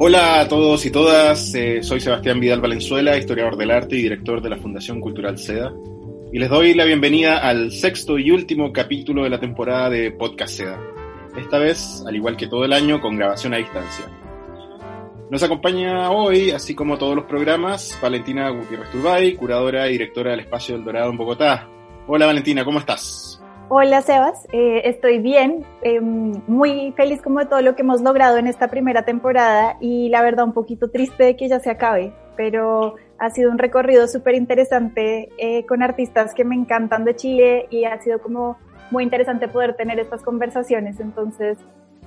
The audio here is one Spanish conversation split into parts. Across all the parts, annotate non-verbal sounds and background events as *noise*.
Hola a todos y todas, eh, soy Sebastián Vidal Valenzuela, historiador del arte y director de la Fundación Cultural SEDA, y les doy la bienvenida al sexto y último capítulo de la temporada de Podcast SEDA, esta vez, al igual que todo el año, con grabación a distancia. Nos acompaña hoy, así como todos los programas, Valentina Gutiérrez Turbay, curadora y directora del Espacio del Dorado en Bogotá. Hola Valentina, ¿cómo estás? Hola Sebas, eh, estoy bien, eh, muy feliz como de todo lo que hemos logrado en esta primera temporada y la verdad un poquito triste de que ya se acabe, pero ha sido un recorrido súper interesante eh, con artistas que me encantan de Chile y ha sido como muy interesante poder tener estas conversaciones, entonces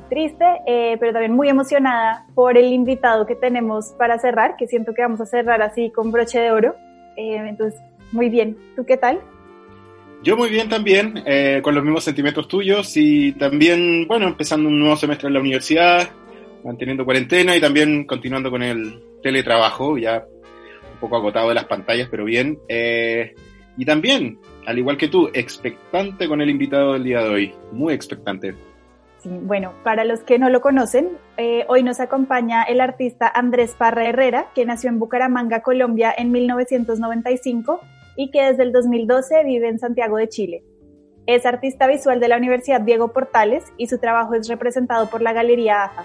triste, eh, pero también muy emocionada por el invitado que tenemos para cerrar, que siento que vamos a cerrar así con broche de oro, entonces muy bien, ¿tú qué tal? Yo muy bien también, eh, con los mismos sentimientos tuyos y también, bueno, empezando un nuevo semestre en la universidad, manteniendo cuarentena y también continuando con el teletrabajo, ya un poco agotado de las pantallas, pero bien. Eh, y también, al igual que tú, expectante con el invitado del día de hoy, muy expectante. Sí, bueno, para los que no lo conocen, eh, hoy nos acompaña el artista Andrés Parra Herrera, que nació en Bucaramanga, Colombia, en 1995 y que desde el 2012 vive en Santiago de Chile. Es artista visual de la Universidad Diego Portales y su trabajo es representado por la Galería AFA.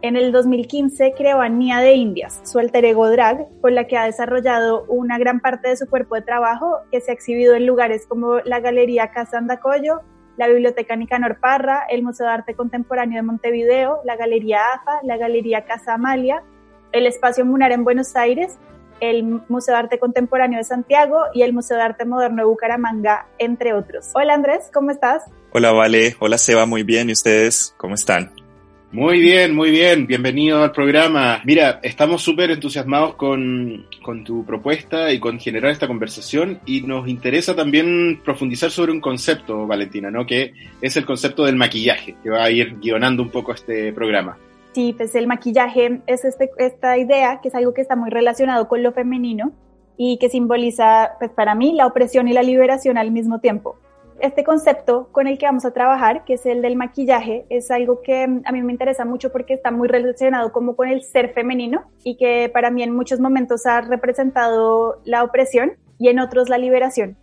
En el 2015 creó a Nia de Indias, su alter ego drag, con la que ha desarrollado una gran parte de su cuerpo de trabajo que se ha exhibido en lugares como la Galería Casa Andacollo, la Biblioteca Nicanor Parra, el Museo de Arte Contemporáneo de Montevideo, la Galería AFA, la Galería Casa Amalia, el Espacio Munar en Buenos Aires el Museo de Arte Contemporáneo de Santiago y el Museo de Arte Moderno de Bucaramanga, entre otros. Hola Andrés, ¿cómo estás? Hola Vale, hola Seba, muy bien. ¿Y ustedes cómo están? Muy bien, muy bien. Bienvenido al programa. Mira, estamos súper entusiasmados con, con, tu propuesta y con generar esta conversación y nos interesa también profundizar sobre un concepto, Valentina, ¿no? Que es el concepto del maquillaje, que va a ir guionando un poco este programa. Sí, pues el maquillaje es este, esta idea que es algo que está muy relacionado con lo femenino y que simboliza, pues para mí, la opresión y la liberación al mismo tiempo. Este concepto con el que vamos a trabajar, que es el del maquillaje, es algo que a mí me interesa mucho porque está muy relacionado como con el ser femenino y que para mí en muchos momentos ha representado la opresión y en otros la liberación.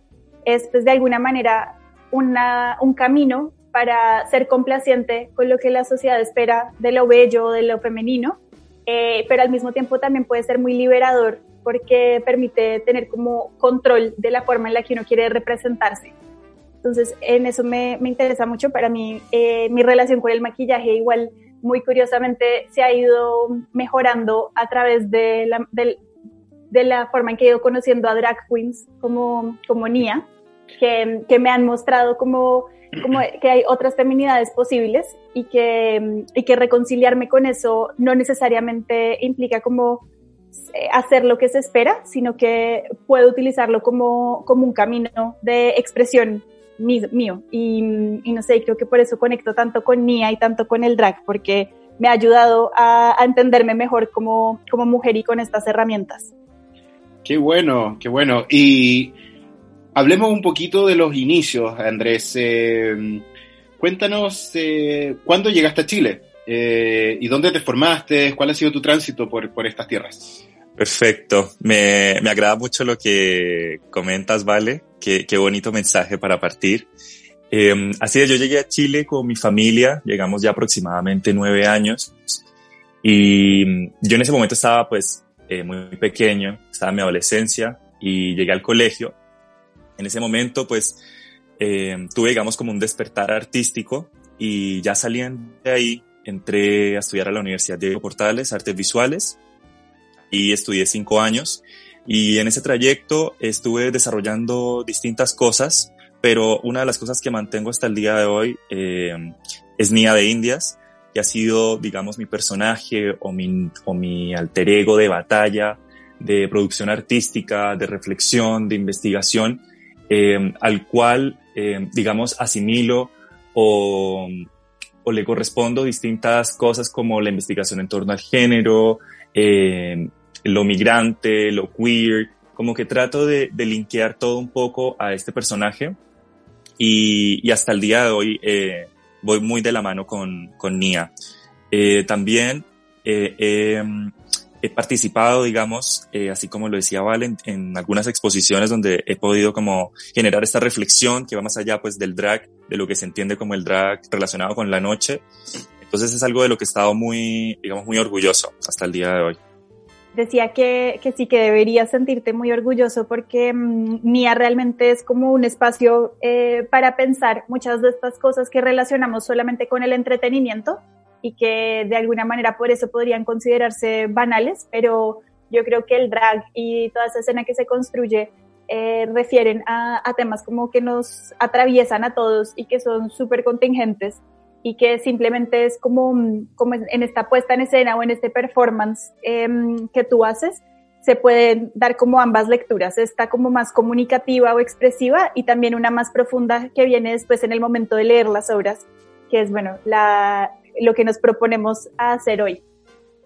Es pues de alguna manera una, un camino para ser complaciente con lo que la sociedad espera de lo bello, de lo femenino, eh, pero al mismo tiempo también puede ser muy liberador porque permite tener como control de la forma en la que uno quiere representarse. Entonces, en eso me, me interesa mucho. Para mí, eh, mi relación con el maquillaje igual, muy curiosamente, se ha ido mejorando a través de la, de, de la forma en que he ido conociendo a drag queens como, como Nia, que, que me han mostrado como como que hay otras feminidades posibles y que, y que reconciliarme con eso no necesariamente implica como eh, hacer lo que se espera, sino que puedo utilizarlo como, como un camino de expresión mío. Y, y, no sé, creo que por eso conecto tanto con Nia y tanto con el drag, porque me ha ayudado a, a entenderme mejor como, como mujer y con estas herramientas. Qué bueno, qué bueno. Y Hablemos un poquito de los inicios, Andrés. Eh, cuéntanos eh, cuándo llegaste a Chile eh, y dónde te formaste, cuál ha sido tu tránsito por, por estas tierras. Perfecto, me, me, agrada mucho lo que comentas, Vale, qué, qué bonito mensaje para partir. Eh, así es, yo llegué a Chile con mi familia, llegamos ya aproximadamente nueve años y yo en ese momento estaba pues muy pequeño, estaba en mi adolescencia y llegué al colegio en ese momento, pues, eh, tuve, digamos, como un despertar artístico y ya saliendo de ahí, entré a estudiar a la Universidad Diego Portales, Artes Visuales, y estudié cinco años. Y en ese trayecto estuve desarrollando distintas cosas, pero una de las cosas que mantengo hasta el día de hoy eh, es Nia de Indias, que ha sido, digamos, mi personaje o mi, o mi alter ego de batalla, de producción artística, de reflexión, de investigación, eh, al cual, eh, digamos, asimilo o, o, le correspondo distintas cosas como la investigación en torno al género, eh, lo migrante, lo queer, como que trato de, de linkear todo un poco a este personaje y, hasta el día de hoy voy muy de la mano con, con Nia. También eh, he participado, digamos, eh, así como lo decía Valen, en, algunas exposiciones donde he podido como generar esta reflexión que va más allá pues del drag, de lo que se entiende como el drag relacionado con la noche. Entonces es algo de lo que he estado muy, digamos, muy orgulloso hasta el día de hoy decía que, que, sí que deberías sentirte muy orgulloso porque mmm, Nia realmente es como un espacio eh, para pensar muchas de estas cosas que relacionamos solamente con el entretenimiento y que de alguna manera por eso podrían considerarse banales, pero yo creo que el drag y toda esa escena que se construye eh, refieren a, a temas como que nos atraviesan a todos y que son súper contingentes y que simplemente es como, como en esta puesta en escena o en este performance eh, que tú haces, se pueden dar como ambas lecturas, esta como más comunicativa o expresiva y también una más profunda que viene después en el momento de leer las obras, que es bueno, la, lo que nos proponemos hacer hoy.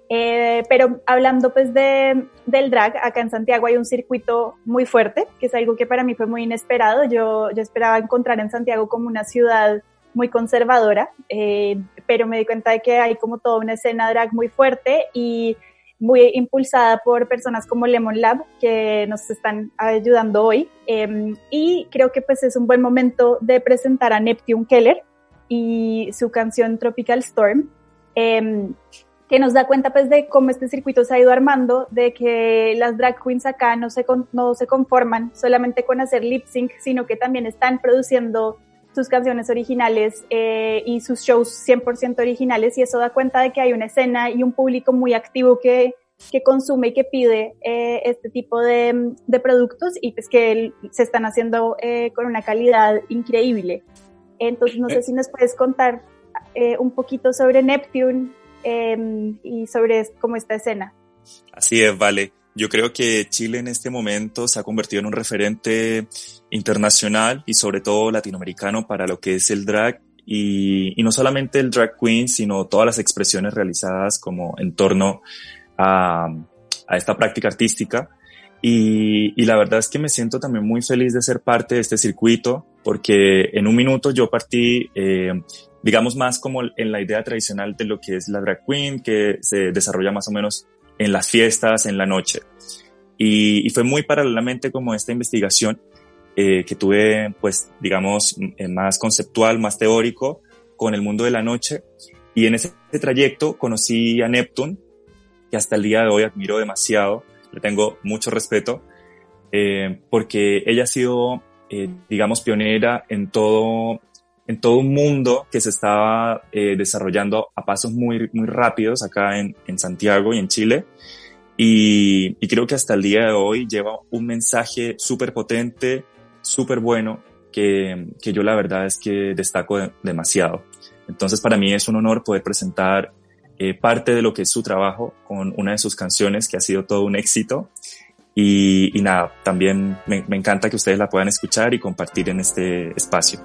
Eh, pero hablando pues de, del drag, acá en Santiago hay un circuito muy fuerte, que es algo que para mí fue muy inesperado. Yo, yo esperaba encontrar en Santiago como una ciudad muy conservadora, eh, pero me di cuenta de que hay como toda una escena drag muy fuerte y muy impulsada por personas como Lemon Lab que nos están ayudando hoy. Eh, y creo que pues es un buen momento de presentar a Neptune Keller y su canción Tropical Storm, eh, que nos da cuenta pues de cómo este circuito se ha ido armando, de que las drag queens acá no se, con, no se conforman solamente con hacer lip sync, sino que también están produciendo sus canciones originales eh, y sus shows 100% originales y eso da cuenta de que hay una escena y un público muy activo que, que consume y que pide eh, este tipo de, de, productos y pues que se están haciendo eh, con una calidad increíble. Entonces no sé si nos puedes contar eh, un poquito sobre Neptune em, y sobre cómo esta escena. Así es, vale. Yo creo que Chile en este momento se ha convertido en un referente internacional y sobre todo latinoamericano para lo que es el drag y, y, no solamente el drag queen, sino todas las expresiones realizadas como en torno a, a esta práctica artística. Y, y, la verdad es que me siento también muy feliz de ser parte de este circuito, porque en un minuto yo partí, eh, digamos, más como en la idea tradicional de lo que es la drag queen, que se desarrolla más o menos en las fiestas, en la noche. Y, y fue muy paralelamente como esta investigación eh, que tuve, pues, digamos, más conceptual, más teórico, con el mundo de la noche. Y en ese trayecto conocí a Neptune, que hasta el día de hoy admiro demasiado, le tengo mucho respeto, eh, porque ella ha sido, eh, digamos, pionera en todo, en todo un mundo que se estaba eh, desarrollando a pasos muy, muy rápidos acá en, en Santiago y en Chile. Y, creo que hasta el día de hoy lleva un mensaje súper potente, súper bueno, que, que, yo la verdad es que destaco de, demasiado. Entonces para mí es un honor poder presentar eh, parte de lo que es su trabajo con una de sus canciones que ha sido todo un éxito. Y, y nada, también me, me encanta que ustedes la puedan escuchar y compartir en este espacio.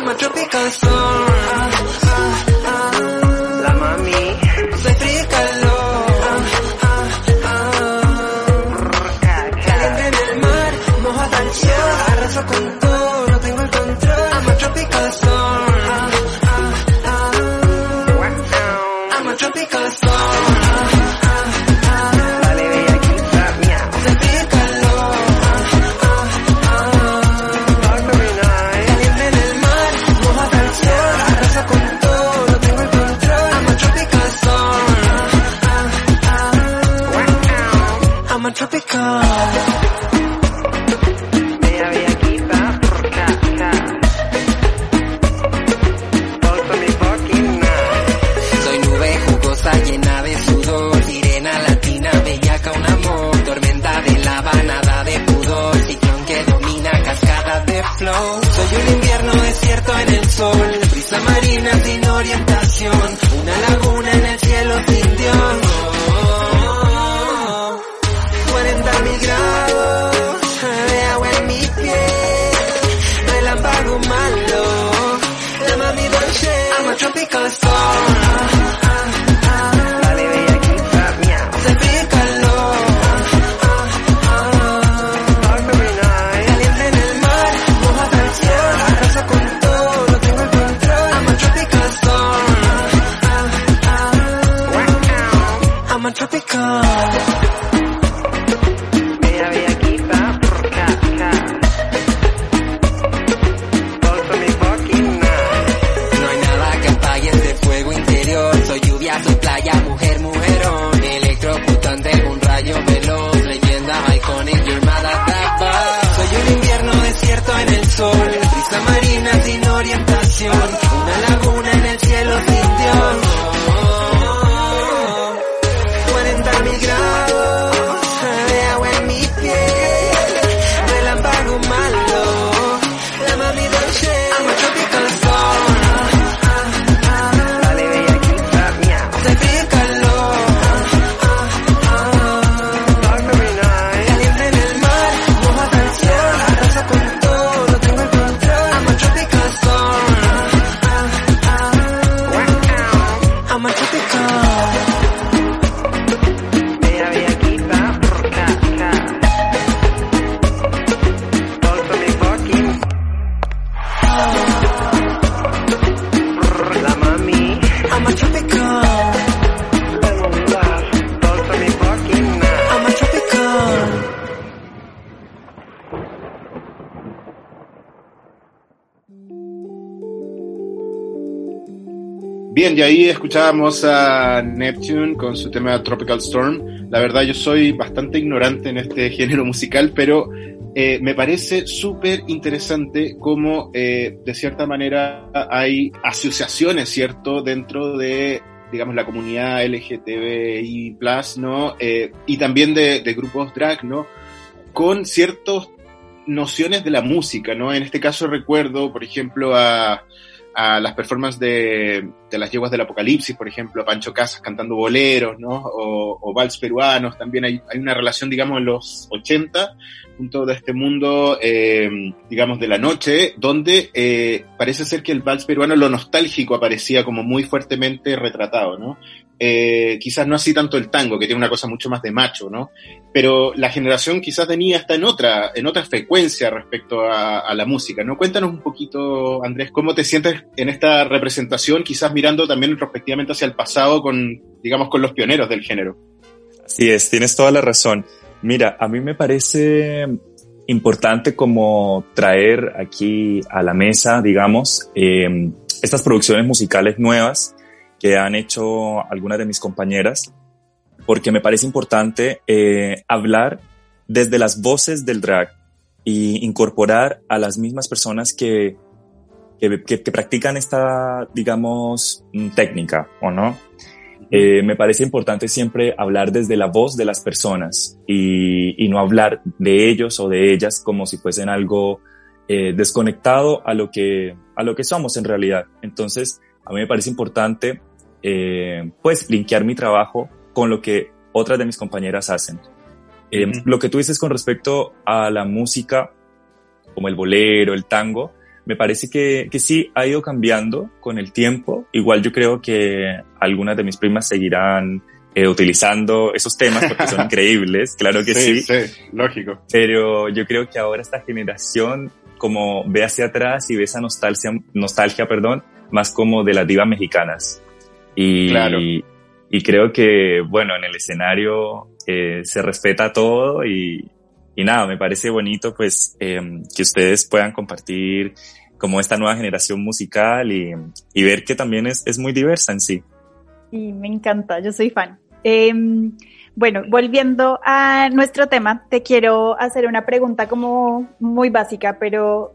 I'm a tropical storm. Brisa marina sin orientación. Y ahí escuchábamos a Neptune con su tema Tropical Storm. La verdad, yo soy bastante ignorante en este *laughs* género musical, pero eh, me parece súper interesante cómo, eh, de cierta manera, hay asociaciones, ¿cierto?, dentro de, digamos, la comunidad LGTBI, ¿no? Eh, y también de, de grupos drag, ¿no? Con ciertas nociones de la música, ¿no? En este caso recuerdo, por ejemplo, a a las performances de, de las yeguas del apocalipsis, por ejemplo, Pancho Casas cantando boleros, ¿no? O, o vals peruanos, también hay, hay una relación, digamos, en los 80, junto de este mundo, eh, digamos, de la noche, donde eh, parece ser que el vals peruano, lo nostálgico aparecía como muy fuertemente retratado, ¿no? Eh, quizás no así tanto el tango, que tiene una cosa mucho más de macho, ¿no? Pero la generación quizás de Nia está en otra, en otra frecuencia respecto a, a, la música, ¿no? Cuéntanos un poquito, Andrés, cómo te sientes en esta representación, quizás mirando también retrospectivamente hacia el pasado con, digamos, con los pioneros del género. Así es, tienes toda la razón. Mira, a mí me parece importante como traer aquí a la mesa, digamos, eh, estas producciones musicales nuevas que han hecho algunas de mis compañeras, porque me parece importante eh, hablar desde las voces del drag y incorporar a las mismas personas que, que, que, que practican esta, digamos, técnica, ¿o no? Eh, me parece importante siempre hablar desde la voz de las personas y, y, no hablar de ellos o de ellas como si fuesen algo eh, desconectado a lo, que, a lo que somos en realidad. Entonces, a mí me parece importante eh, pues linkear mi trabajo con lo que otras de mis compañeras hacen. Eh, uh -huh. Lo que tú dices con respecto a la música, como el bolero, el tango, me parece que, que sí ha ido cambiando con el tiempo. Igual yo creo que algunas de mis primas seguirán eh, utilizando esos temas porque son *laughs* increíbles, claro que sí, sí. Sí, lógico. Pero yo creo que ahora esta generación como ve hacia atrás y ve esa nostalgia, nostalgia, perdón, más como de las divas mexicanas. Y, claro. y, creo que, bueno, en el escenario eh, se respeta todo y, y nada, me parece bonito pues eh, que ustedes puedan compartir como esta nueva generación musical y, y, ver que también es, es muy diversa en sí. Y me encanta, yo soy fan. Eh, bueno, volviendo a nuestro tema, te quiero hacer una pregunta como muy básica, pero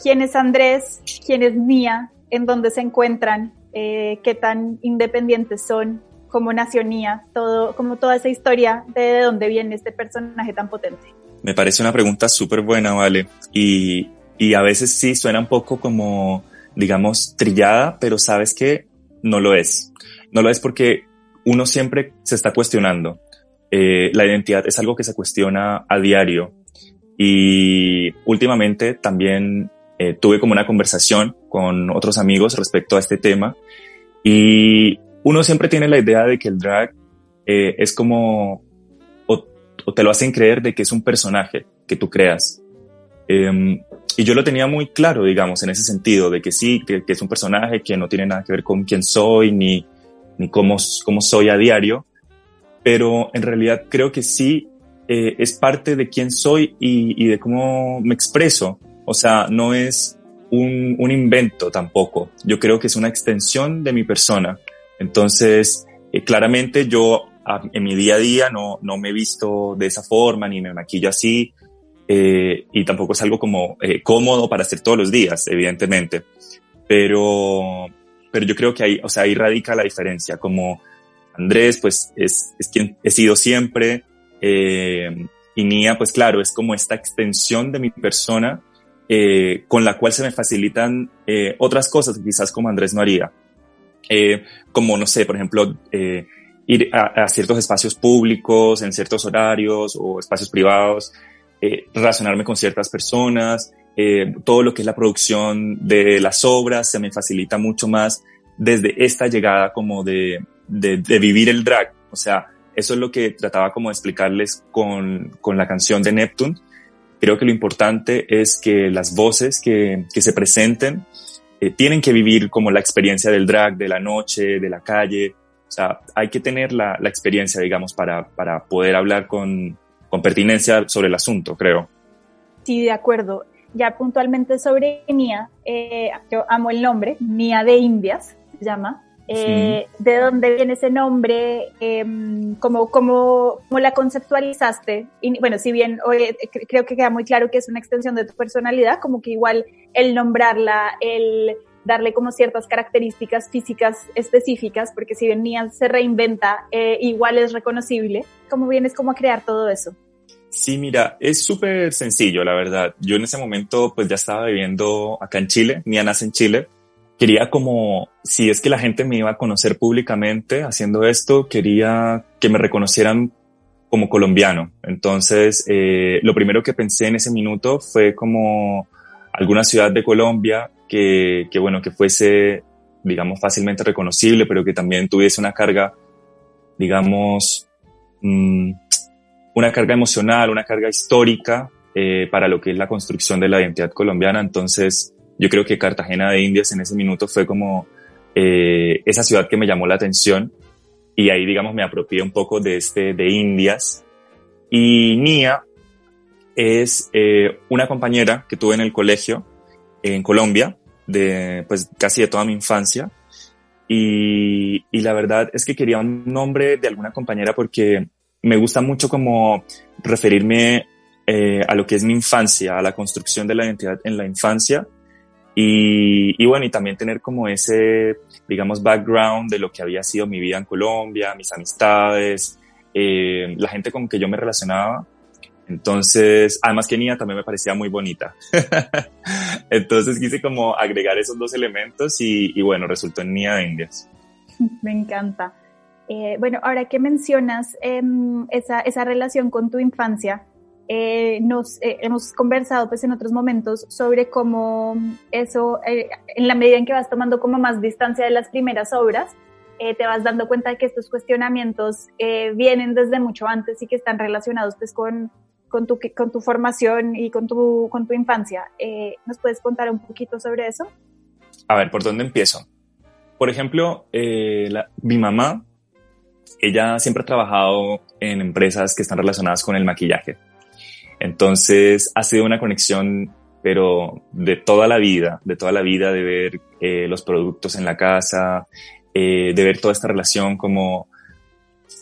¿quién es Andrés? ¿Quién es Mía? ¿En dónde se encuentran? Eh, ¿Qué tan independientes son? ¿Cómo nació Mía? Todo, como toda esa historia de, de dónde viene este personaje tan potente. Me parece una pregunta súper buena, ¿vale? Y, y a veces sí suena un poco como digamos, trillada, pero sabes que no lo es. No lo es porque uno siempre se está cuestionando. Eh, la identidad es algo que se cuestiona a diario y últimamente también eh, tuve como una conversación con otros amigos respecto a este tema y uno siempre tiene la idea de que el drag eh, es como, o, o, te lo hacen creer de que es un personaje que tú creas. Y yo lo tenía muy claro, digamos, en ese sentido, de que sí, que, que, es un personaje que no tiene nada que ver con quién soy ni, ni cómo, cómo soy a diario, pero en realidad creo que sí eh, es parte de quién soy y, y, de cómo me expreso. O sea, no es un, un, invento tampoco. Yo creo que es una extensión de mi persona. Entonces, eh, claramente yo a, en mi día a día no, no me he visto de esa forma, ni me maquillo así, eh, y tampoco es algo como eh, cómodo para hacer todos los días, evidentemente. Pero, pero yo creo que ahí, o sea, ahí radica la diferencia. Como Andrés, pues es, es quien he sido siempre, eh, y Nia, pues claro, es como esta extensión de mi persona eh, con la cual se me facilitan eh, otras cosas que quizás como Andrés no haría. Eh, como, no sé, por ejemplo, eh, ir a, a, ciertos espacios públicos, en ciertos horarios o espacios privados, eh, relacionarme con ciertas personas, eh, todo lo que es la producción de las obras se me facilita mucho más desde esta llegada como de, de, de vivir el drag. O sea, eso es lo que trataba como de explicarles con, con la canción de Neptune. Creo que lo importante es que las voces que, que se presenten eh, tienen que vivir como la experiencia del drag, de la noche, de la calle. O sea, hay que tener la, la experiencia, digamos, para, para poder hablar con, con pertinencia sobre el asunto, creo. Sí, de acuerdo. Ya puntualmente sobre Nia, eh, yo amo el nombre, Nia de Indias, se llama. Eh, sí. ¿De dónde viene ese nombre? Eh, ¿cómo, cómo, cómo, la conceptualizaste? Y bueno, si bien oye, creo que queda muy claro que es una extensión de tu personalidad, como que igual el nombrarla, el darle como ciertas características físicas específicas, porque si bien Nia se reinventa, eh, igual es reconocible. ¿Cómo vienes como a crear todo eso? Sí, mira, es súper sencillo, la verdad. Yo en ese momento pues ya estaba viviendo acá en Chile, Nia nace en Chile. Quería como, si es que la gente me iba a conocer públicamente haciendo esto, quería que me reconocieran como colombiano. Entonces, eh, lo primero que pensé en ese minuto fue como alguna ciudad de Colombia que, que, bueno, que fuese, digamos, fácilmente reconocible, pero que también tuviese una carga, digamos, mmm, una carga emocional, una carga histórica eh, para lo que es la construcción de la identidad colombiana. Entonces, yo creo que Cartagena de Indias en ese minuto fue como eh, esa ciudad que me llamó la atención y ahí, digamos, me apropié un poco de este, de Indias. Y Nia es eh, una compañera que tuve en el colegio en Colombia, de pues casi de toda mi infancia. Y, y la verdad es que quería un nombre de alguna compañera porque me gusta mucho como referirme eh, a lo que es mi infancia, a la construcción de la identidad en la infancia. Y, y, bueno, y también tener como ese, digamos, background de lo que había sido mi vida en Colombia, mis amistades, eh, la gente con que yo me relacionaba. Entonces, además que Nia también me parecía muy bonita. *laughs* Entonces quise como agregar esos dos elementos y, y bueno, resultó en Nia de Indias. *laughs* Me encanta. Eh, bueno, ahora que mencionas eh, esa, esa, relación con tu infancia, eh, nos eh, hemos conversado pues en otros momentos sobre cómo eso, eh, en la medida en que vas tomando como más distancia de las primeras obras, eh, te vas dando cuenta de que estos cuestionamientos vienen desde mucho antes y que están relacionados pues con, con, tu, con tu formación y con tu, con tu infancia. ¿Nos puedes contar un poquito sobre eso? A ver, ¿por dónde empiezo? Por ejemplo, la, mi mamá ella siempre ha trabajado en empresas que están relacionadas con el maquillaje. Entonces ha sido una conexión, pero de toda la vida, de toda la vida, de ver eh, los productos en la casa, eh, de ver toda esta relación como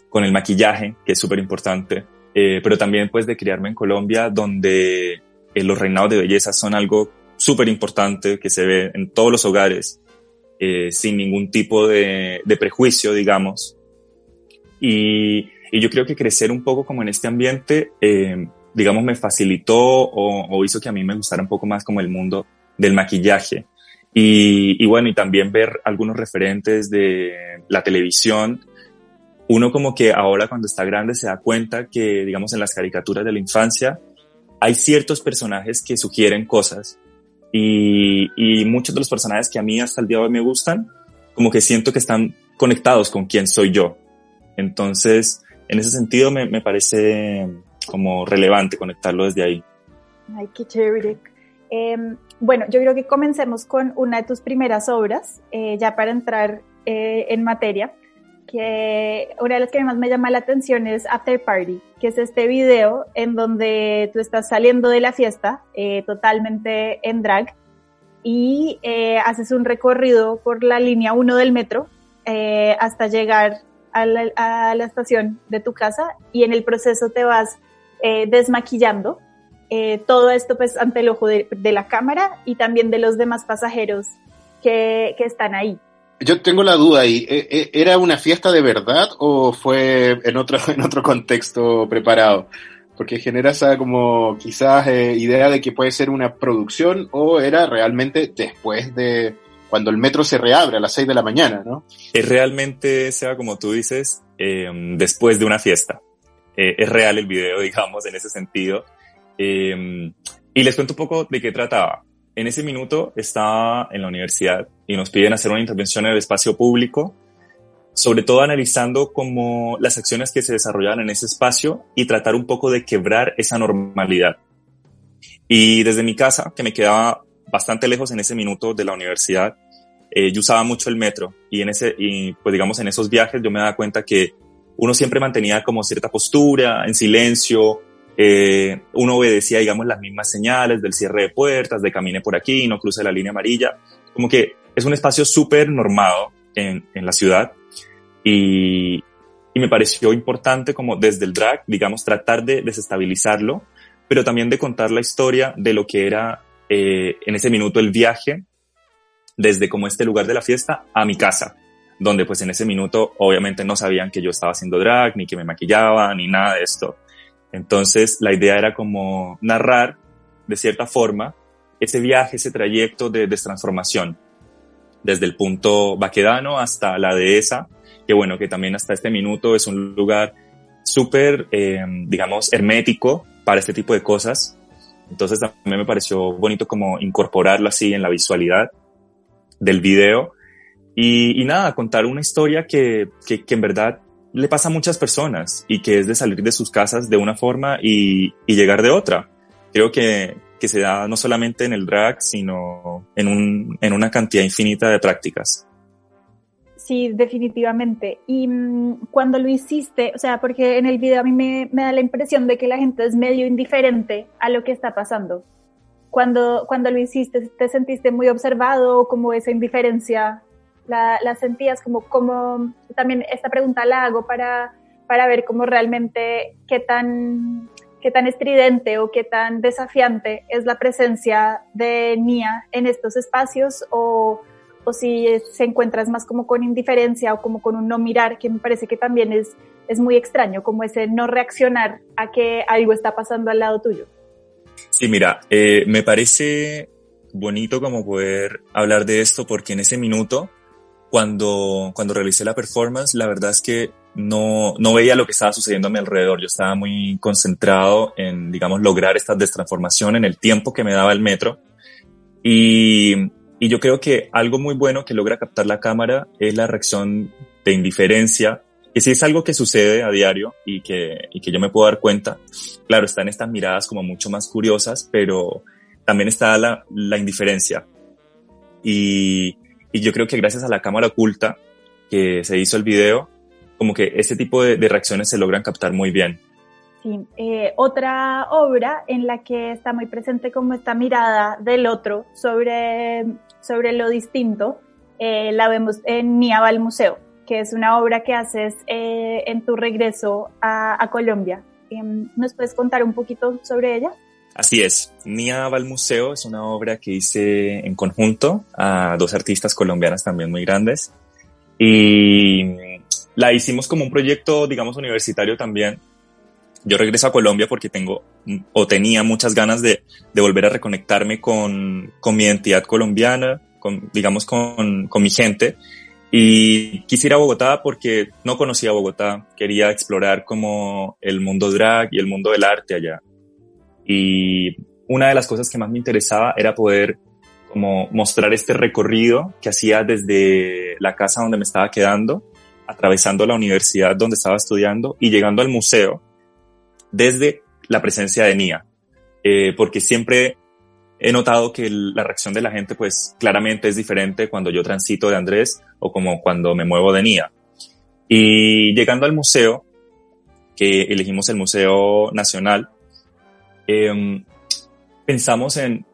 con el maquillaje, que es súper importante, eh, pero también pues de criarme en Colombia, donde los reinados de belleza son algo súper importante que se ve en todos los hogares, sin ningún tipo de prejuicio, digamos. Y, y, yo creo que crecer un poco como en este ambiente, eh, digamos, me facilitó o, o, hizo que a mí me gustara un poco más como el mundo del maquillaje. Y, y bueno, y también ver algunos referentes de la televisión. Uno como que ahora cuando está grande se da cuenta que, digamos, en las caricaturas de la infancia hay ciertos personajes que sugieren cosas y, y muchos de los personajes que a mí hasta el día de hoy me gustan, como que siento que están conectados con quién soy yo. Entonces, en ese sentido me, me parece como relevante conectarlo desde ahí. Ay, qué chévere. Eh, bueno, yo creo que comencemos con una de tus primeras obras, eh, ya para entrar eh, en materia, que una de las que más me llama la atención es After Party, que es este video en donde tú estás saliendo de la fiesta eh, totalmente en drag y eh, haces un recorrido por la línea 1 del metro eh, hasta llegar a la, estación de tu casa y en el proceso te vas eh, desmaquillando. Eh, todo esto pues ante el ojo de, la cámara y también de los demás pasajeros que, que están ahí. Yo tengo la duda ahí, ¿era una fiesta de verdad o fue en otro, *laughs* en otro contexto preparado? Porque genera esa como quizás eh, idea de que puede ser una producción o era realmente después de cuando el metro se reabre a las 6 de la mañana, ¿no? Es realmente, sea como tú dices, eh, después de una fiesta. Eh, es real el video, *laughs* digamos, en ese sentido. Eh, y les cuento un poco de qué trataba. En ese minuto estaba en la universidad y nos piden hacer una intervención en el espacio público, sobre todo analizando como las acciones que se desarrollaban en ese espacio y tratar un poco de quebrar esa normalidad. Y desde mi casa, que me quedaba bastante lejos en ese minuto de la universidad, eh, yo usaba mucho el metro y en ese, y pues digamos en esos viajes yo me daba cuenta que uno siempre mantenía como cierta postura, en silencio, eh, uno obedecía, digamos, las mismas señales del cierre de puertas, de camine por aquí, no cruce la línea amarilla, como que es un espacio súper normado en, en, la ciudad y, y, me pareció importante como desde el drag, digamos, tratar de desestabilizarlo, pero también de contar la historia de lo que era eh, en ese minuto el viaje desde como este lugar de la fiesta a mi casa, donde pues en ese minuto obviamente no sabían que yo estaba haciendo drag, ni que me maquillaba, ni nada de esto. Entonces la idea era como narrar de cierta forma ese viaje, ese trayecto de destransformación, desde el punto baquedano hasta la dehesa, que bueno, que también hasta este minuto es un lugar súper, eh, digamos, hermético para este tipo de cosas. Entonces también me pareció bonito como incorporarlo así en la visualidad del video y, nada, contar una historia que, que, en verdad le pasa a muchas personas y que es de salir de sus casas de una forma y, llegar de otra. Creo que, que, se da no solamente en el drag, sino en, un, en una cantidad infinita de prácticas. Sí, definitivamente. Y mmm, cuando lo hiciste, o sea, porque en el video a mí me, me, da la impresión de que la gente es medio indiferente a lo que está pasando. Cuando, cuando lo hiciste, ¿te sentiste muy observado como esa indiferencia la, la sentías como, como, también esta pregunta la hago para, para ver cómo realmente qué tan, qué tan estridente o qué tan desafiante es la presencia de Nia en estos espacios o, o si se encuentras más como con indiferencia o como con un no mirar, que me parece que también es, es muy extraño, como ese no reaccionar a que algo está pasando al lado tuyo. Sí, mira, eh, me parece bonito como poder hablar de esto porque en ese minuto cuando, cuando realicé la performance, la verdad es que no, no veía lo que estaba sucediendo a mi alrededor. Yo estaba muy concentrado en, digamos, lograr esta destransformación en el tiempo que me daba el metro. Y, y yo creo que algo muy bueno que logra captar la cámara es la reacción de indiferencia, que si es algo que sucede a diario y que, y que yo me puedo dar cuenta. Claro, están estas miradas como mucho más curiosas, pero también está la, la indiferencia. Y, y yo creo que gracias a la cámara oculta que se hizo el video, como que ese tipo de, de reacciones se logran captar muy bien. Sí, eh, otra obra en la que está muy presente como esta mirada del otro sobre, sobre lo distinto, eh, la vemos en Niava al Museo, que es una obra que haces eh, en tu regreso a, a Colombia. Em, ¿Nos puedes contar un poquito sobre ella? Así es, Nia va al museo es una obra que hice en conjunto a dos artistas colombianas también muy grandes y la hicimos como un proyecto, digamos, universitario también. Yo regreso a Colombia porque tengo o tenía muchas ganas de, de volver a reconectarme con, con mi identidad colombiana, con digamos, con, con mi gente. Y quise Bogotá porque no conocía Bogotá. Quería explorar como el mundo drag y el mundo del arte allá. Y una de las cosas que más me interesaba era poder como mostrar este recorrido que hacía desde la casa donde me estaba quedando, atravesando la universidad donde estaba estudiando y llegando al museo desde la presencia de Nia. Eh, porque siempre he notado que la reacción de la gente pues claramente es diferente cuando yo transito de Andrés o como cuando me muevo de Nia. Y llegando al museo, que elegimos el Museo Nacional, eh, pensamos en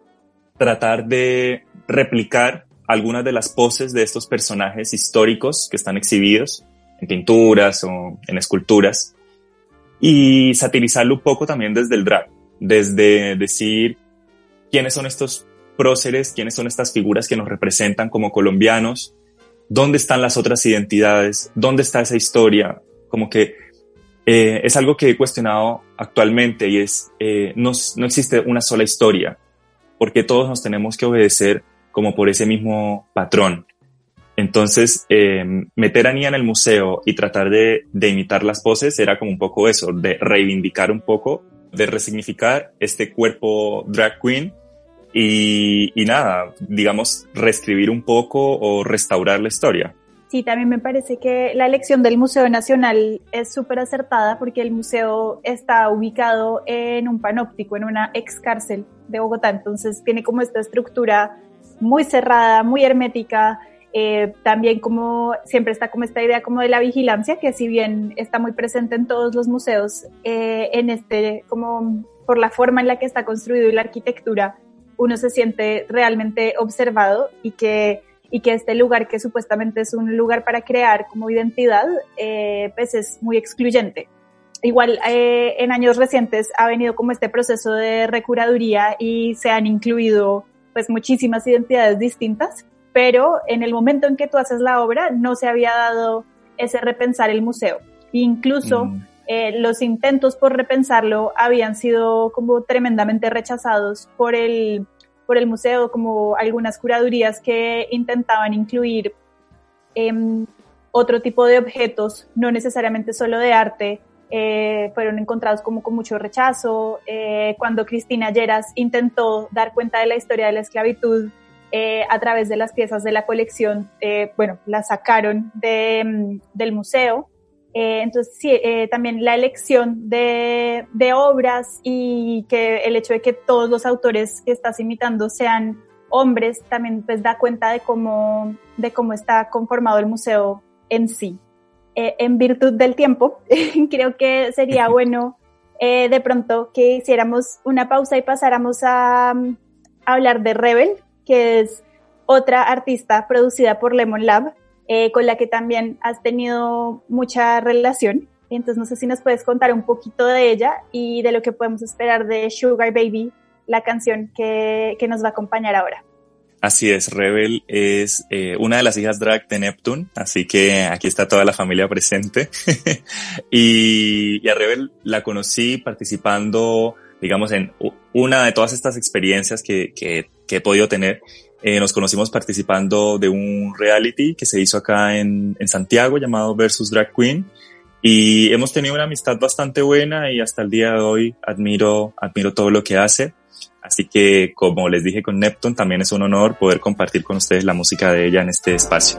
tratar de replicar algunas de las poses de estos personajes históricos que están exhibidos en pinturas o en esculturas y satirizarlo un poco también desde el drag, desde decir quiénes son estos próceres, quiénes son estas figuras que nos representan como colombianos, dónde están las otras identidades, dónde está esa historia, como que eh, es algo que he cuestionado actualmente y es, eh, no, no existe una sola historia, porque todos nos tenemos que obedecer como por ese mismo patrón. Entonces, eh, meter a Nia en el museo y tratar de, de, imitar las poses era como un poco eso, de reivindicar un poco, de resignificar este cuerpo drag queen y, y nada, digamos, reescribir un poco o restaurar la historia. Sí, también me parece que la elección del Museo Nacional es súper acertada porque el museo está ubicado en un panóptico, en una ex cárcel de Bogotá, entonces tiene como esta estructura muy cerrada, muy hermética, eh, también como siempre está como esta idea como de la vigilancia, que si bien está muy presente en todos los museos, eh, en este, como por la forma en la que está construido y la arquitectura, uno se siente realmente observado y que y que este lugar que supuestamente es un lugar para crear como identidad, eh, pues es muy excluyente. Igual en años recientes ha venido como este proceso de recuraduría y se han incluido pues muchísimas identidades distintas, pero en el momento en que tú haces la obra no se había dado ese repensar el museo. Incluso mm. eh, los intentos por repensarlo habían sido como tremendamente rechazados por el por el museo, como algunas curadurías que intentaban incluir eh, otro tipo de objetos, no necesariamente solo de arte, eh, fueron encontrados como con mucho rechazo. Eh, cuando Cristina Lleras intentó dar cuenta de la historia de la esclavitud eh, a través de las piezas de la colección, eh, bueno, la sacaron de, mm, del museo. Eh, entonces, sí, eh, también la elección de, de, obras y que el hecho de que todos los autores que estás imitando sean hombres también pues da cuenta de cómo, de cómo está conformado el museo en sí. Eh, en virtud del tiempo, *laughs* creo que sería *laughs* bueno eh, de pronto que hiciéramos una pausa y pasáramos a, a hablar de Rebel, que es otra artista producida por Lemon Lab, eh, con la que también has tenido mucha relación. Entonces, no sé si nos puedes contar un poquito de ella y de lo que podemos esperar de Sugar Baby, la canción que, que nos va a acompañar ahora. Así es, Rebel es eh, una de las hijas drag de Neptune, así que aquí está toda la familia presente. *laughs* y, y, a Rebel la conocí participando, digamos, en una de todas estas experiencias que, que, que he podido tener eh, nos conocimos participando de un reality que se hizo acá en, en Santiago llamado Versus Drag Queen y hemos tenido una amistad bastante buena y hasta el día de hoy admiro, admiro todo lo que hace. Así que, como les dije con Neptune, también es un honor poder compartir con ustedes la música de ella en este espacio.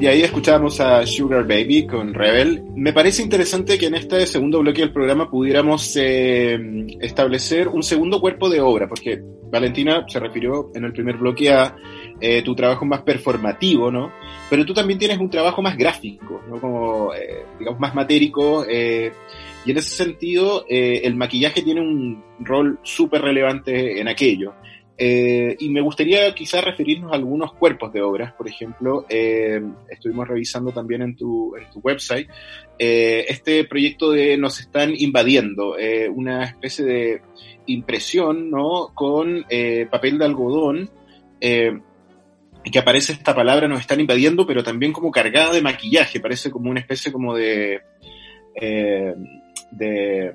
y ahí escuchábamos a Sugar Baby con Rebel. Me parece interesante que en este segundo bloque del programa pudiéramos eh, establecer un segundo cuerpo de obra, porque Valentina se refirió en el primer bloque a eh, tu trabajo más performativo, ¿no? Pero tú también tienes un trabajo más gráfico, ¿no? Como, eh, digamos, más matérico. y en ese sentido, el maquillaje tiene un rol súper relevante en aquello. Eh, y me gustaría quizás referirnos a algunos cuerpos de obras. Por ejemplo, eh, estuvimos revisando también en tu, en tu website eh, este proyecto de Nos están invadiendo, una especie de impresión ¿no? con papel de algodón. que aparece esta palabra nos están invadiendo, pero también como cargada de maquillaje, parece como una especie como de, de,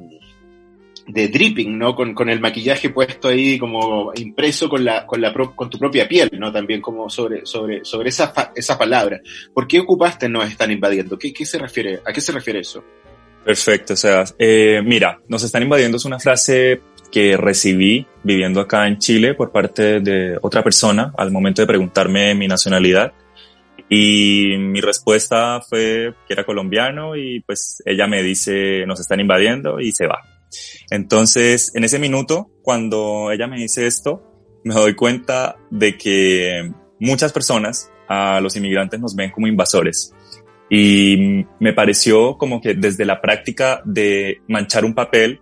de dripping, ¿no? Con, con el maquillaje puesto ahí como impreso con la, con la pro- con tu propia piel, ¿no? También como sobre, sobre, sobre esa, esa palabra. ¿Por qué ocupaste nos están invadiendo? ¿Qué, qué se refiere, ¿A qué se refiere eso? Perfecto, o sea, eh, mira, nos están invadiendo es una frase que recibí viviendo acá en Chile por parte de otra persona al momento de preguntarme mi nacionalidad y mi respuesta fue que era colombiano y pues ella me dice nos están invadiendo y se va. Entonces, en ese minuto, cuando ella me dice esto, me doy cuenta de que muchas personas a los inmigrantes nos ven como invasores. Y me pareció como que desde la práctica de manchar un papel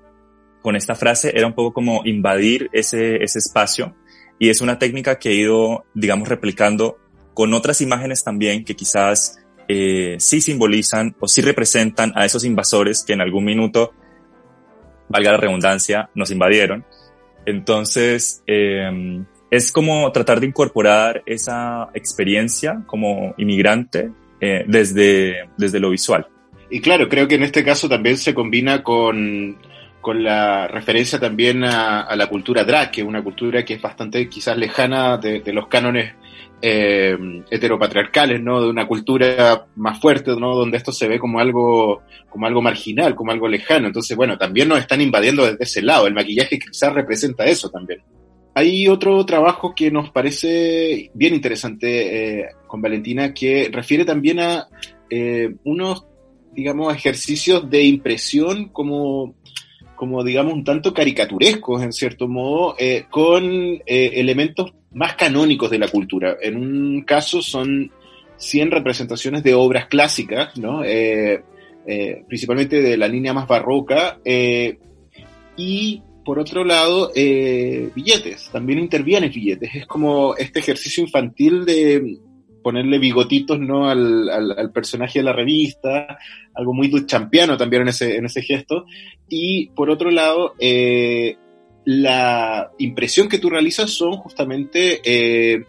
con esta frase era un poco como invadir ese, ese espacio. Y es una técnica que he ido, digamos, replicando con otras imágenes también que quizás eh, sí simbolizan o sí representan a esos invasores que en algún minuto, valga la redundancia, nos invadieron. Entonces, eh, es como tratar de incorporar esa experiencia como inmigrante eh, desde, desde lo visual. Y claro, creo que en este caso también se combina con, con la referencia también a, a la cultura drag, que es una cultura que es bastante quizás lejana de, de los cánones eh, heteropatriarcales, ¿no? De una cultura más fuerte, ¿no? Donde esto se ve como algo, como algo marginal, como algo lejano. Entonces, bueno, también nos están invadiendo desde ese lado. El maquillaje quizás representa eso también. Hay otro trabajo que nos parece bien interesante eh, con Valentina, que refiere también a eh, unos, digamos, ejercicios de impresión como, como digamos, un tanto caricaturescos, en cierto modo, con elementos más canónicos de la cultura. En un caso son 100 representaciones de obras clásicas, ¿no? Eh, eh, principalmente de la línea más barroca, eh, y por otro lado, billetes, también intervienen billetes. Es como este ejercicio infantil de ponerle bigotitos ¿no? al, al, personaje de la revista, algo muy duchampiano también en ese, en ese gesto. Y por otro lado, la impresión que tú realizas son justamente eh,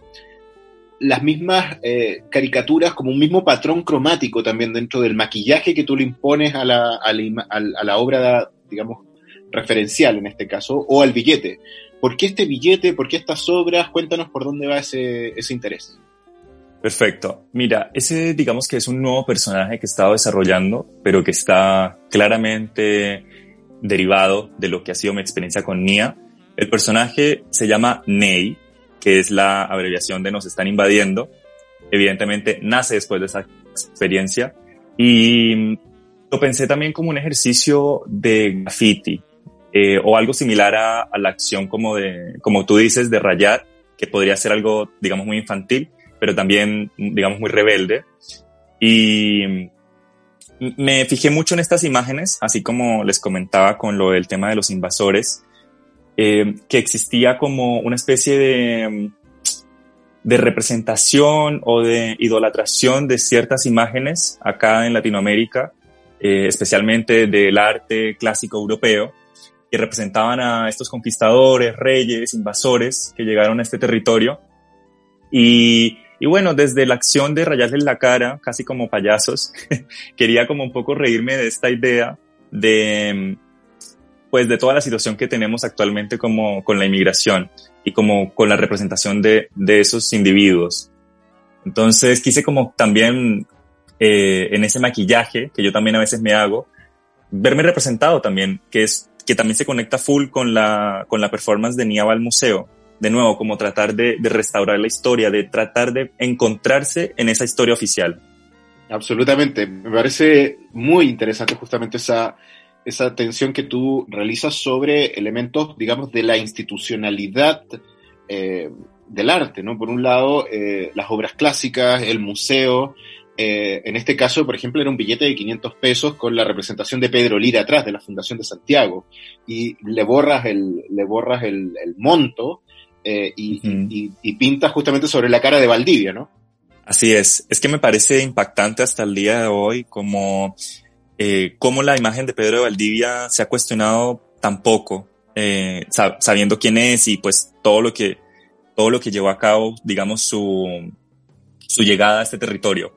las mismas eh, caricaturas como un mismo patrón cromático también dentro del maquillaje que tú le impones a la, a la, obra, digamos, referencial en este caso, o al billete. ¿Por qué este billete? ¿Por qué estas obras? Cuéntanos por dónde va ese, ese interés. Perfecto. Mira, ese digamos que es un nuevo personaje que he estado desarrollando, pero que está claramente derivado de lo que ha sido mi experiencia con Nia. El personaje se llama Ney, que es la abreviación de nos están invadiendo. Evidentemente nace después de esa experiencia y lo pensé también como un ejercicio de graffiti eh, o algo similar a, a la acción como de, como tú dices, de rayar, que podría ser algo, digamos, muy infantil, pero también, digamos, muy rebelde. Y me fijé mucho en estas imágenes, así como les comentaba con lo del tema de los invasores, eh, que existía como una especie de, de representación o de idolatración de ciertas imágenes acá en Latinoamérica, eh, especialmente del arte clásico europeo, que representaban a estos conquistadores, reyes, invasores que llegaron a este territorio. Y, y bueno, desde la acción de rayarles la cara, casi como payasos, *laughs* quería como un poco reírme de esta idea de, pues, de toda la situación que tenemos actualmente como con la inmigración y como con la representación de, esos individuos. Entonces quise como también eh, en ese maquillaje que yo también a veces me hago, verme representado también, que es que también se conecta full con la, con la performance de Niaba al museo. De nuevo, como tratar de, de restaurar la historia, de tratar de encontrarse en esa historia oficial. Absolutamente. Me parece muy interesante justamente esa, esa tensión que tú realizas sobre elementos, digamos, de la institucionalidad eh, del arte, ¿no? Por un lado, eh, las obras clásicas, el museo. eh, en este caso, por ejemplo, era un billete de 500 pesos con la representación de Pedro Lira atrás, de la Fundación de Santiago. Y le borras el, le borras el, el monto eh, y, Ujú. y- y pintas justamente sobre la cara de Valdivia, ¿no? Así es, es que me parece impactante hasta el día de hoy como, eh, cómo la imagen de Pedro de Valdivia se ha cuestionado tan poco, eh, sab- sabiendo quién es y pues todo lo que, todo lo que llevó a cabo, digamos, su, su llegada a este territorio.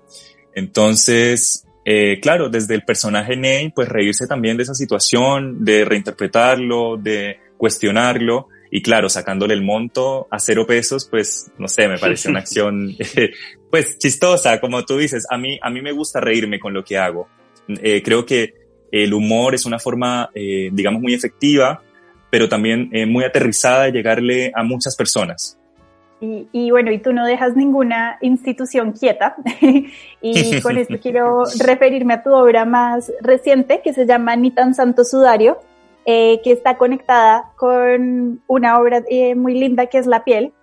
Entonces, eh, claro, desde el personaje Ney, pues reírse también de esa situación, de reinterpretarlo, de cuestionarlo y claro, sacándole el monto a cero pesos, pues no sé, me parece una *laughs* acción *laughs* pues chistosa, como tú dices. A mí, a mí me gusta reírme con lo que hago. Eh, creo que el humor es una forma, eh, digamos, muy efectiva, pero también eh, muy aterrizada de llegarle a muchas personas. Y, y bueno, y tú no dejas ninguna institución quieta. *laughs* y con esto quiero referirme a tu obra más reciente, que se llama Ni tan santo sudario, eh, que está conectada con una obra eh, muy linda que es La piel,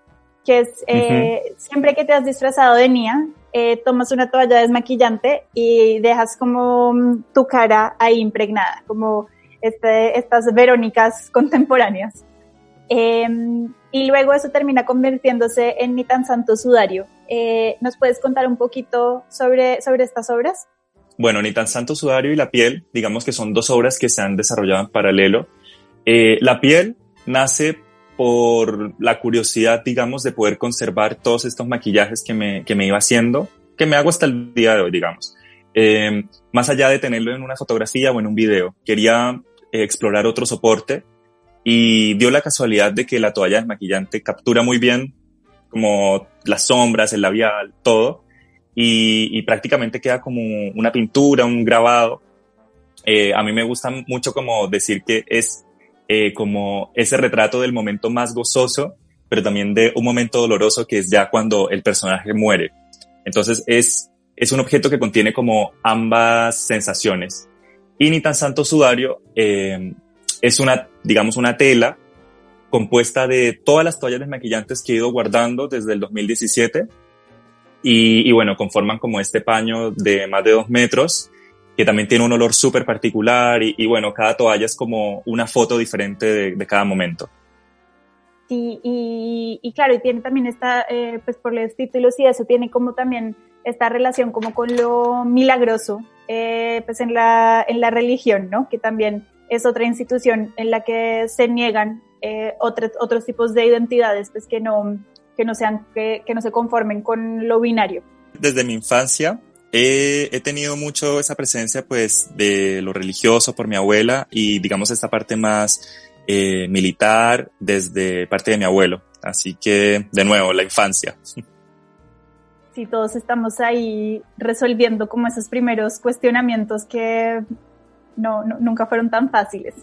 que es eh, siempre que te has disfrazado de Nia, eh, tomas una toalla desmaquillante y dejas como mm, tu cara ahí impregnada, como este, estas Verónicas contemporáneas. Eh, y luego eso termina convirtiéndose en Ni tan santo sudario. ¿Nos puedes contar un poquito sobre, sobre estas obras? Bueno, Ni tan santo sudario y La piel, digamos que son dos obras que se han desarrollado en paralelo. Eh, la piel nace por la curiosidad, digamos, de poder conservar todos estos maquillajes que me, que me iba haciendo, que me hago hasta el día de hoy, digamos. Eh, más allá de tenerlo en una fotografía o en un video, quería eh, explorar otro soporte y dio la casualidad de que la toalla desmaquillante captura muy bien como las sombras, el labial, todo, y, y prácticamente queda como una pintura, un grabado. Eh, a mí me gusta mucho como decir que es eh, como ese retrato del momento más gozoso, pero también de un momento doloroso que es ya cuando el personaje muere. Entonces es, es un objeto que contiene como ambas sensaciones. Y ni tan santo sudario eh, es una, digamos, una tela compuesta de todas las toallas desmaquillantes que he ido guardando desde el 2017 y, bueno, conforman como este paño de más de dos metros que también tiene un olor súper particular y, bueno, cada toalla es como una foto diferente de, cada momento. Sí, y, y, claro, y tiene también esta, eh, pues por los títulos y eso, tiene como también esta relación como con lo milagroso, eh, pues en la, en la religión, ¿no? Que también es otra institución en la que se niegan eh, otros tipos de identidades, pues que no, que no, sean, que, que no se conformen con lo binario. Desde mi infancia he, he, tenido mucho esa presencia pues de lo religioso por mi abuela y digamos esta parte más eh, militar desde parte de mi abuelo. Así que de nuevo, la infancia. Sí, todos estamos ahí resolviendo como esos primeros cuestionamientos que no, no, nunca fueron tan fáciles.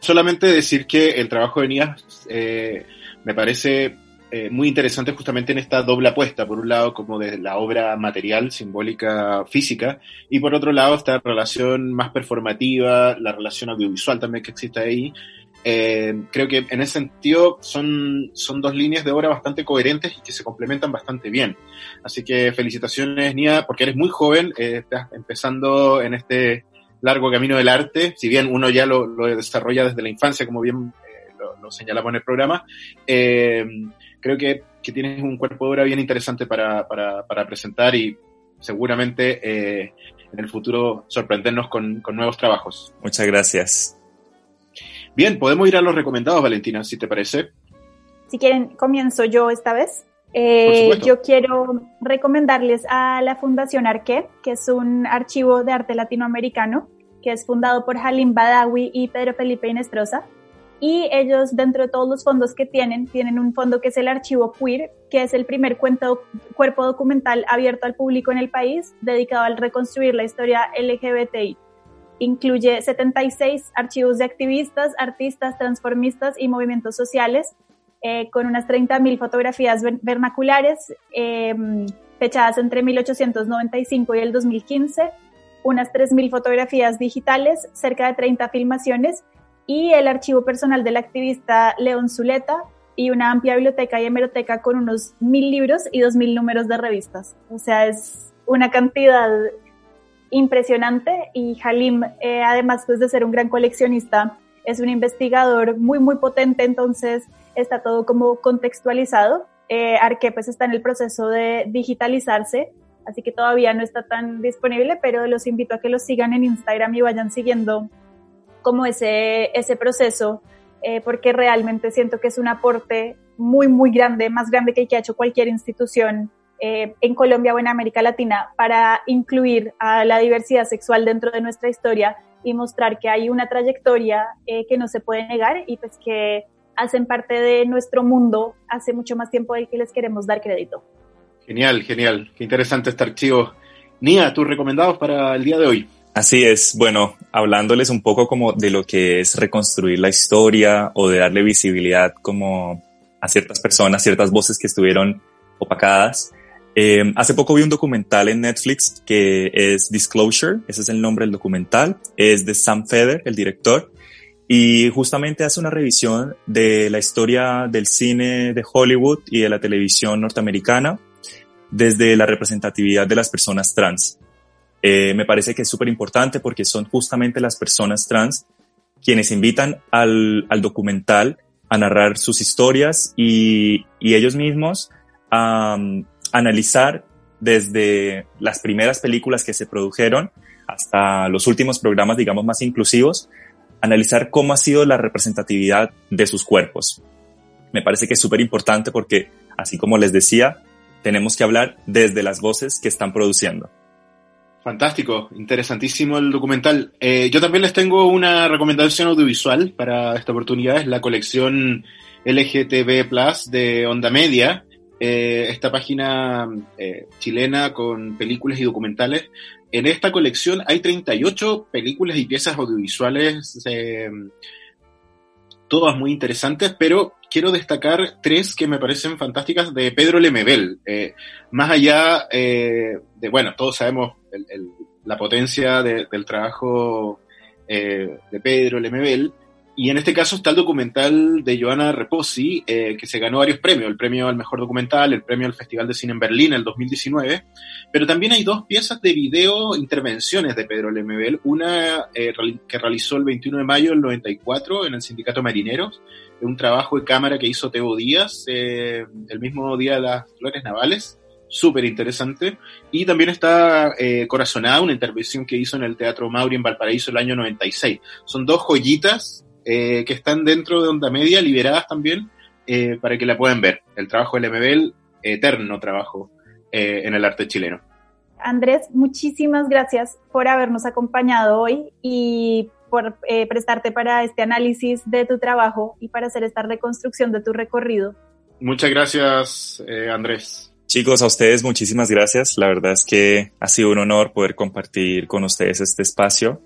Solamente decir que el trabajo de Nías eh, me parece eh, muy interesante justamente en esta doble apuesta, por un lado como de la obra material, simbólica, física, y por otro lado esta relación más performativa, la relación audiovisual también que existe ahí. Eh, creo que en ese sentido son, son dos líneas de obra bastante coherentes y que se complementan bastante bien. Así que felicitaciones, Nia, porque eres muy joven, eh, estás empezando en este largo camino del arte, si bien uno ya lo, lo desarrolla desde la infancia, como bien lo, lo, señalamos en el programa, eh, creo que, que, tienes un cuerpo de obra bien interesante para, para, para presentar y seguramente eh, en el futuro sorprendernos con, con, nuevos trabajos. Muchas gracias. Bien, podemos ir a los recomendados, Valentina, si te parece. Si quieren, comienzo yo esta vez. Eh, yo quiero recomendarles a la Fundación Arque, que es un archivo de arte latinoamericano, que es fundado por Halim Badawi y Pedro Felipe Inestrosa. Y ellos, dentro de todos los fondos que tienen, tienen un fondo que es el Archivo Queer, que es el primer cuento, cuerpo documental abierto al público en el país, dedicado al reconstruir la historia LGBTI. Incluye 76 archivos de activistas, artistas, transformistas y movimientos sociales, eh, con unas 30.000 fotografías vernaculares, eh, fechadas entre 1895 y el 2015, unas 3.000 fotografías digitales, cerca de 30 filmaciones y el archivo personal del activista León Zuleta y una amplia biblioteca y hemeroteca con unos mil libros y dos mil números de revistas. O sea, es una cantidad impresionante y Halim, eh, además pues, de ser un gran coleccionista, es un investigador muy, muy potente, entonces está todo como contextualizado. Eh, Arque pues está en el proceso de digitalizarse, así que todavía no está tan disponible, pero los invito a que lo sigan en Instagram y vayan siguiendo como ese, ese proceso, eh, porque realmente siento que es un aporte muy, muy grande, más grande que el que ha hecho cualquier institución eh, en Colombia o en América Latina para incluir a la diversidad sexual dentro de nuestra historia y mostrar que hay una trayectoria eh, que no se puede negar y pues que hacen parte de nuestro mundo hace mucho más tiempo del que les queremos dar crédito. Genial, genial. Qué interesante este archivo. Nia, tus recomendados para el día de hoy. Así es, bueno, hablándoles un poco como de lo que es reconstruir la historia o de darle visibilidad como a ciertas personas, ciertas voces que estuvieron opacadas. Eh, hace poco vi un documental en Netflix que es Disclosure, ese es el nombre del documental, es de Sam Feder, el director, y justamente hace una revisión de la historia del cine de Hollywood y de la televisión norteamericana desde la representatividad de las personas trans. Eh, me parece que es súper importante porque son justamente las personas trans quienes invitan al, al documental a narrar sus historias y, y ellos mismos a analizar desde las primeras películas que se produjeron hasta los últimos programas, digamos, más inclusivos, analizar cómo ha sido la representatividad de sus cuerpos. Me parece que es súper importante porque, así como les decía, tenemos que hablar desde las voces que están produciendo. Fantástico, interesantísimo el documental. Eh, yo también les tengo una recomendación audiovisual para esta oportunidad, es la colección LGTB Plus de Onda Media, eh, esta página eh, chilena con películas y documentales. En esta colección hay 38 películas y piezas audiovisuales, eh, todas muy interesantes, pero quiero destacar tres que me parecen fantásticas de Pedro Lemebel. Eh, más allá eh, de, bueno, todos sabemos el, la potencia de, del trabajo eh, de Pedro Lemebel, y en este caso está el documental de Joana Reposi, eh, que se ganó varios premios, el premio al mejor documental, el premio al Festival de Cine en Berlín en el 2019, pero también hay dos piezas de video intervenciones de Pedro Lemebel, una eh, que realizó el 21 de mayo del 94 en el Sindicato Marineros, un trabajo de cámara que hizo Teo Díaz eh, el mismo día de las Flores Navales, súper interesante. Y también está eh, Corazonada, una intervención que hizo en el Teatro Mauri en Valparaíso el año 96. Son dos joyitas eh, que están dentro de Onda Media, liberadas también, eh, para que la puedan ver. El trabajo del MBL, eterno trabajo eh, en el arte chileno. Andrés, muchísimas gracias por habernos acompañado hoy y por eh, prestarte para este análisis de tu trabajo y para hacer esta reconstrucción de tu recorrido. Muchas gracias, eh, Andrés. Chicos, a ustedes muchísimas gracias. La verdad es que ha sido un honor poder compartir con ustedes este espacio.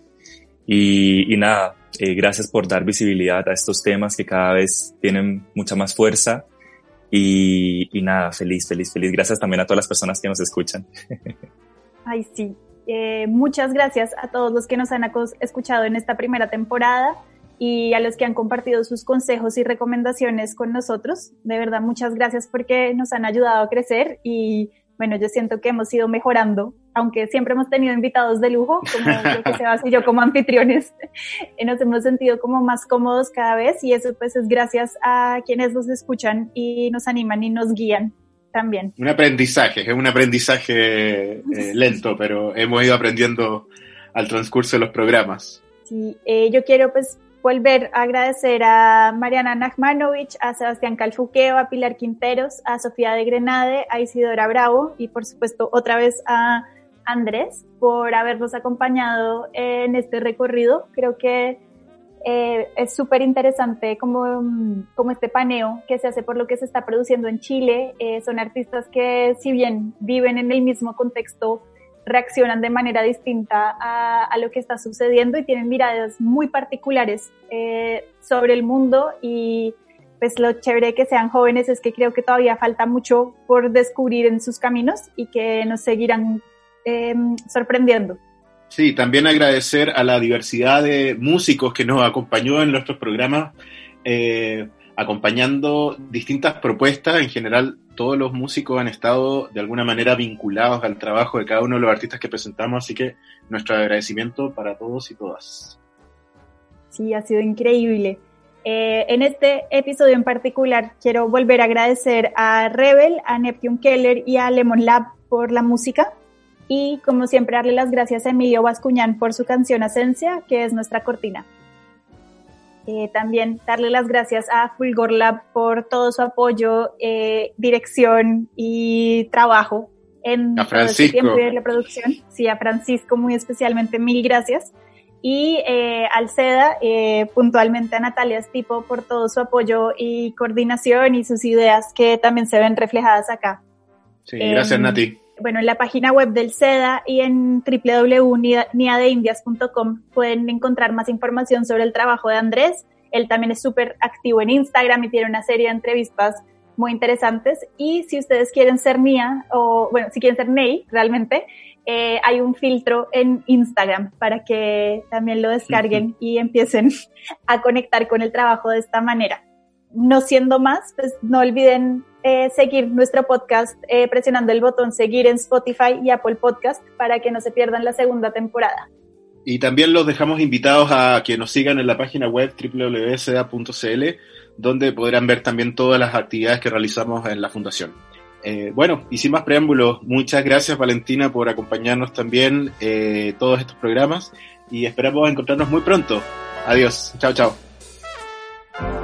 Y, y nada, eh, gracias por dar visibilidad a estos temas que cada vez tienen mucha más fuerza. Y, y nada, feliz, feliz, feliz. Gracias también a todas las personas que nos escuchan. *laughs* Ay, sí. Eh, muchas gracias a todos los que nos han escuchado en esta primera temporada y a los que han compartido sus consejos y recomendaciones con nosotros. De verdad, muchas gracias porque nos han ayudado a crecer y bueno, yo siento que hemos ido mejorando, aunque siempre hemos tenido invitados de lujo, como creo que *laughs* Sebas y yo como anfitriones, *laughs* eh, nos hemos sentido como más cómodos cada vez y eso pues es gracias a quienes nos escuchan y nos animan y nos guían también. Un aprendizaje, es un aprendizaje eh, *laughs* lento, pero hemos ido aprendiendo al transcurso de los programas. Sí, eh, yo quiero pues volver a agradecer a Mariana Nachmanovich, a Sebastián Calfuqueo, a Pilar Quinteros, a Sofía de Grenade, a Isidora Bravo y por supuesto otra vez a Andrés por habernos acompañado en este recorrido. Creo que eh, es súper interesante como, como este paneo que se hace por lo que se está produciendo en Chile. Eh, son artistas que si bien viven en el mismo contexto, reaccionan de manera distinta a, a lo que está sucediendo y tienen miradas muy particulares eh, sobre el mundo y pues lo chévere que sean jóvenes es que creo que todavía falta mucho por descubrir en sus caminos y que nos seguirán eh, sorprendiendo. Sí, también agradecer a la diversidad de músicos que nos acompañó en nuestros programas, eh, acompañando distintas propuestas. En general, todos los músicos han estado de alguna manera vinculados al trabajo de cada uno de los artistas que presentamos, así que nuestro agradecimiento para todos y todas. Sí, ha sido increíble. Eh, en este episodio en particular quiero volver a agradecer a Rebel, a Neptune Keller y a Lemon Lab por la música y como siempre darle las gracias a Emilio Bascuñán por su canción Asencia, que es nuestra cortina. Eh, también darle las gracias a Fulgor Lab por todo su apoyo, eh, dirección y trabajo en A todo este Francisco. tiempo de la producción. Sí, a Francisco muy especialmente mil gracias. Y eh, al SEDA, eh, puntualmente a Natalia Stipo por todo su apoyo y coordinación y sus ideas que también se ven reflejadas acá. Sí, gracias Em, Nati. Bueno, en la página web del SEDA y en www.niadeindias.com pueden encontrar más información sobre el trabajo de Andrés. Él también es súper activo en Instagram y tiene una serie de entrevistas muy interesantes. Y si ustedes quieren ser Nia, o bueno, si quieren ser Ney, realmente, eh, hay un filtro en Instagram para que también lo descarguen y empiecen a conectar con el trabajo de esta manera. No siendo más, pues no olviden eh, seguir nuestro podcast eh, presionando el botón seguir en Spotify y Apple Podcast para que no se pierdan la segunda temporada. Y también los dejamos invitados a que nos sigan en la página web www.seda.cl, donde podrán ver también todas las actividades que realizamos en la Fundación. Eh, bueno, y sin más preámbulos, muchas gracias Valentina por acompañarnos también eh, todos estos programas y esperamos encontrarnos muy pronto. Adiós, chao, chao.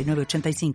906985.